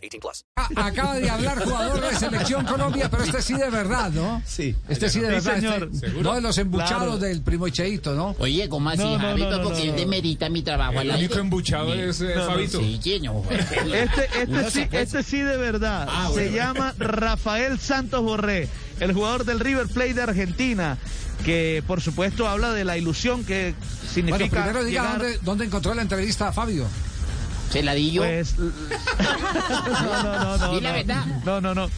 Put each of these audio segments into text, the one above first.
18 plus. Acaba de hablar jugador de Selección Colombia, pero este sí de verdad, ¿no? Sí. Este sí de Sí, verdad. señor. este- no de los embuchados Claro. del primo Cheito, ¿no? Oye, ¿cómo así, No, no, Javi? no, no, porque no, él no. demerita mi trabajo El único embuchado es eh, Fabito. Sí, señor. Este, este, sí, este sí de verdad. Ah, Se bueno. llama Rafael Santos Borré, el jugador del River Plate de Argentina, que por supuesto habla de la ilusión que Bueno, significa primero diga llegar- dónde, dónde encontró la entrevista a Fabio. Se la di yo. Pues, no, no, no, no. La no. verdad. No, no, no.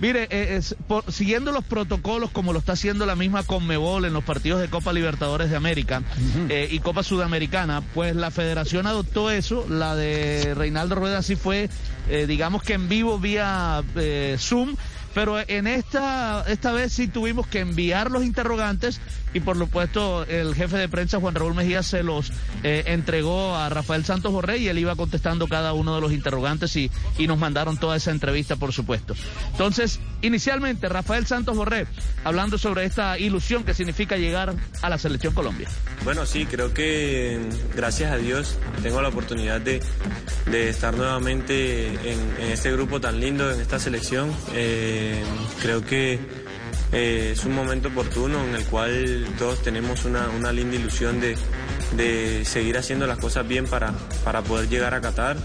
Mire, eh, es por- siguiendo los protocolos como lo está haciendo la misma Conmebol en los partidos de Copa Libertadores de América eh, y Copa Sudamericana, pues la federación adoptó eso, la de Reinaldo Rueda sí fue, eh, digamos que en vivo vía eh, Zoom, pero en esta, esta vez sí tuvimos que enviar los interrogantes y por supuesto el jefe de prensa Juan Raúl Mejía se los eh, entregó a Rafael Santos Borré y él iba contestando cada uno de los interrogantes y, y nos mandaron toda esa entrevista por supuesto. Entonces, inicialmente Rafael Santos Borré hablando sobre esta ilusión que significa llegar a la selección Colombia. Bueno, sí, creo que gracias a Dios tengo la oportunidad de, estar nuevamente en, este grupo tan lindo, en esta selección. Eh, creo que eh, es un momento oportuno en el cual todos tenemos una linda ilusión de, de seguir haciendo las cosas bien para, para poder llegar a Qatar.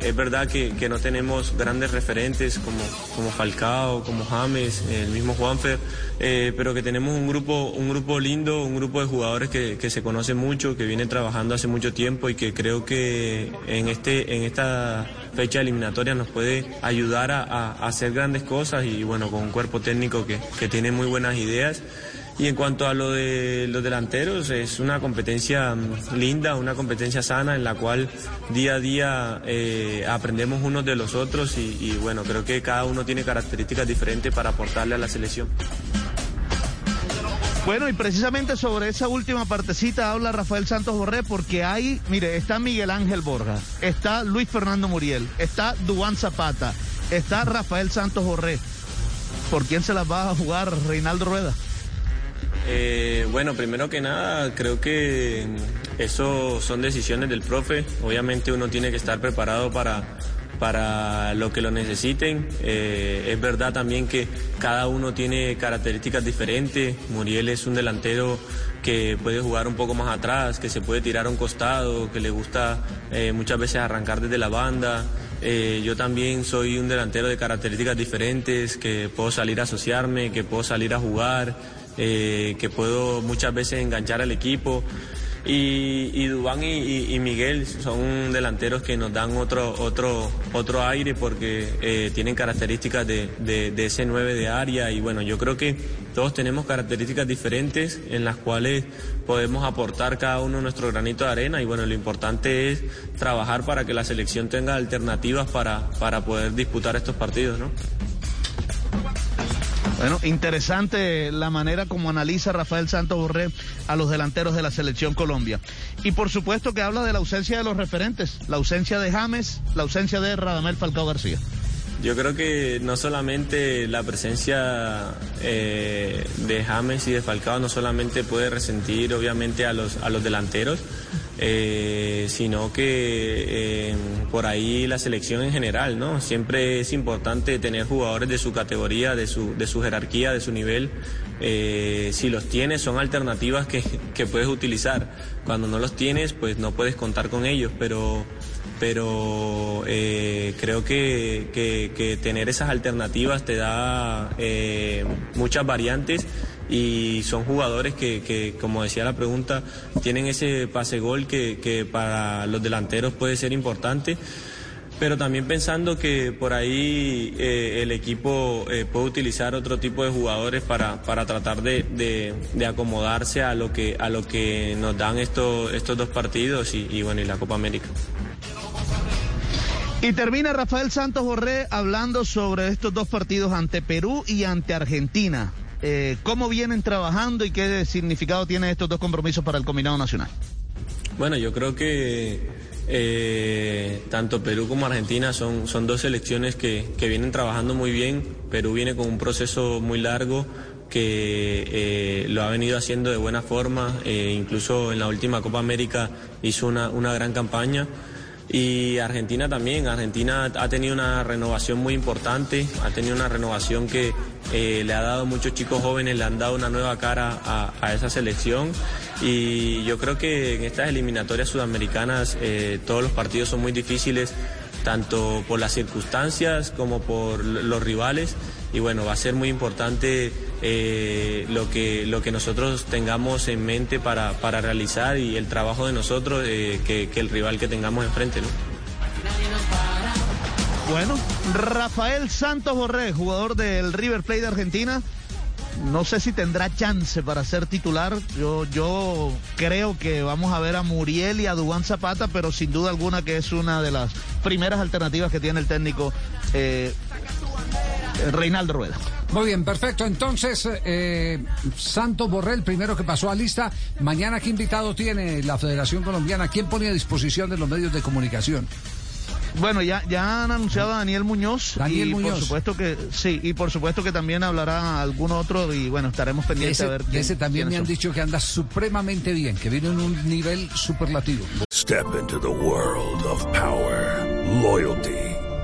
Es verdad que, que no tenemos grandes referentes como, como Falcao, como James, el mismo Juanfer, eh, pero que tenemos un grupo, un grupo lindo, un grupo de jugadores que, que se conoce mucho, que vienen trabajando hace mucho tiempo y que creo que en, este, en esta fecha eliminatoria nos puede ayudar a- a hacer grandes cosas y bueno, con un cuerpo técnico que, que tiene muy buenas ideas. Y en cuanto a lo de los delanteros, es una competencia mm, linda, una competencia sana en la cual día a día eh, aprendemos unos de los otros y, bueno, creo que cada uno tiene características diferentes para aportarle a la selección. Bueno, y precisamente sobre esa última partecita habla Rafael Santos Borré, porque ahí, mire, está Miguel Ángel Borja, está Luis Fernando Muriel, está Duan Zapata, está Rafael Santos Borré. ¿Por quién se las va a jugar Reinaldo Rueda? Eh, bueno, primero que nada, creo que eso son decisiones del profe. Obviamente uno tiene que estar preparado para, para lo que lo necesiten. Eh, es verdad también que cada uno tiene características diferentes. Muriel es un delantero que puede jugar un poco más atrás, que se puede tirar a un costado, que le gusta eh, muchas veces arrancar desde la banda. Yo también soy un delantero de características diferentes, que puedo salir a asociarme, que puedo salir a jugar, eh, que puedo muchas veces enganchar al equipo. Y, y Dubán y, Miguel son delanteros que nos dan otro, otro, otro aire porque eh, tienen características de, de- de ese 9 de área y bueno, yo creo que todos tenemos características diferentes en las cuales podemos aportar cada uno nuestro granito de arena y bueno, lo importante es trabajar para que la selección tenga alternativas para, para poder disputar estos partidos, ¿no? Bueno, interesante la manera como analiza Rafael Santos Borré a los delanteros de la selección Colombia. Y por supuesto que habla de la ausencia de los referentes, la ausencia de James, la ausencia de Radamel Falcao García. Yo creo que no solamente la presencia eh, de James y de Falcao no solamente puede resentir obviamente a los, a los delanteros, eh, sino que eh, por ahí la selección en general, ¿no? Siempre es importante tener jugadores de su categoría, de su, de su jerarquía, de su nivel. Si los tienes son alternativas que, que puedes utilizar. Cuando no los tienes, pues no puedes contar con ellos, pero pero eh, creo que, que- que tener esas alternativas te da eh, muchas variantes y son jugadores que, que, como decía la pregunta, tienen ese pase gol que, que para los delanteros puede ser importante. Pero también pensando que por ahí eh, el equipo eh, puede utilizar otro tipo de jugadores para, para tratar de, de- de acomodarse a lo que a lo que nos dan estos estos dos partidos y, y bueno y la Copa América. Y termina Rafael Santos Borré hablando sobre estos dos partidos ante Perú y ante Argentina. Eh, ¿Cómo vienen trabajando y qué significado tienen estos dos compromisos para el combinado nacional? Bueno, yo creo que eh, tanto Perú como Argentina son, son dos selecciones que, que vienen trabajando muy bien. Perú viene con un proceso muy largo que eh, lo ha venido haciendo de buena forma, incluso en la última Copa América hizo una, una gran campaña. Y Argentina también, Argentina ha tenido una renovación muy importante, ha tenido una renovación que eh, le ha dado muchos chicos jóvenes, le han dado una nueva cara a, a esa selección. Y yo creo que en estas eliminatorias sudamericanas eh, todos los partidos son muy difíciles, tanto por las circunstancias como por los rivales. Y bueno, va a ser muy importante eh, lo, que, lo que nosotros tengamos en mente para, para realizar y el trabajo de nosotros eh, que, el rival que tengamos enfrente. ¿no? Bueno, Rafael Santos Borré, jugador del River Plate de Argentina. No sé si tendrá chance para ser titular. Yo, yo creo que vamos a ver a Muriel y a Dubán Zapata, pero sin duda alguna que es una de las primeras alternativas que tiene el técnico eh, Reinaldo Rueda. Muy bien, perfecto. Entonces, eh, Santos Borrell, primero que pasó a lista. Mañana, ¿qué invitado tiene la Federación Colombiana? ¿Quién pone a disposición de los medios de comunicación? Bueno, ya, ya han anunciado a Daniel Muñoz. Daniel y Muñoz. por supuesto que sí, y por supuesto que también hablará algún otro y bueno, estaremos pendientes Ese, a ver. de ese también me han dicho que anda supremamente bien, que viene en un nivel superlativo. Step into the world of power, loyalty,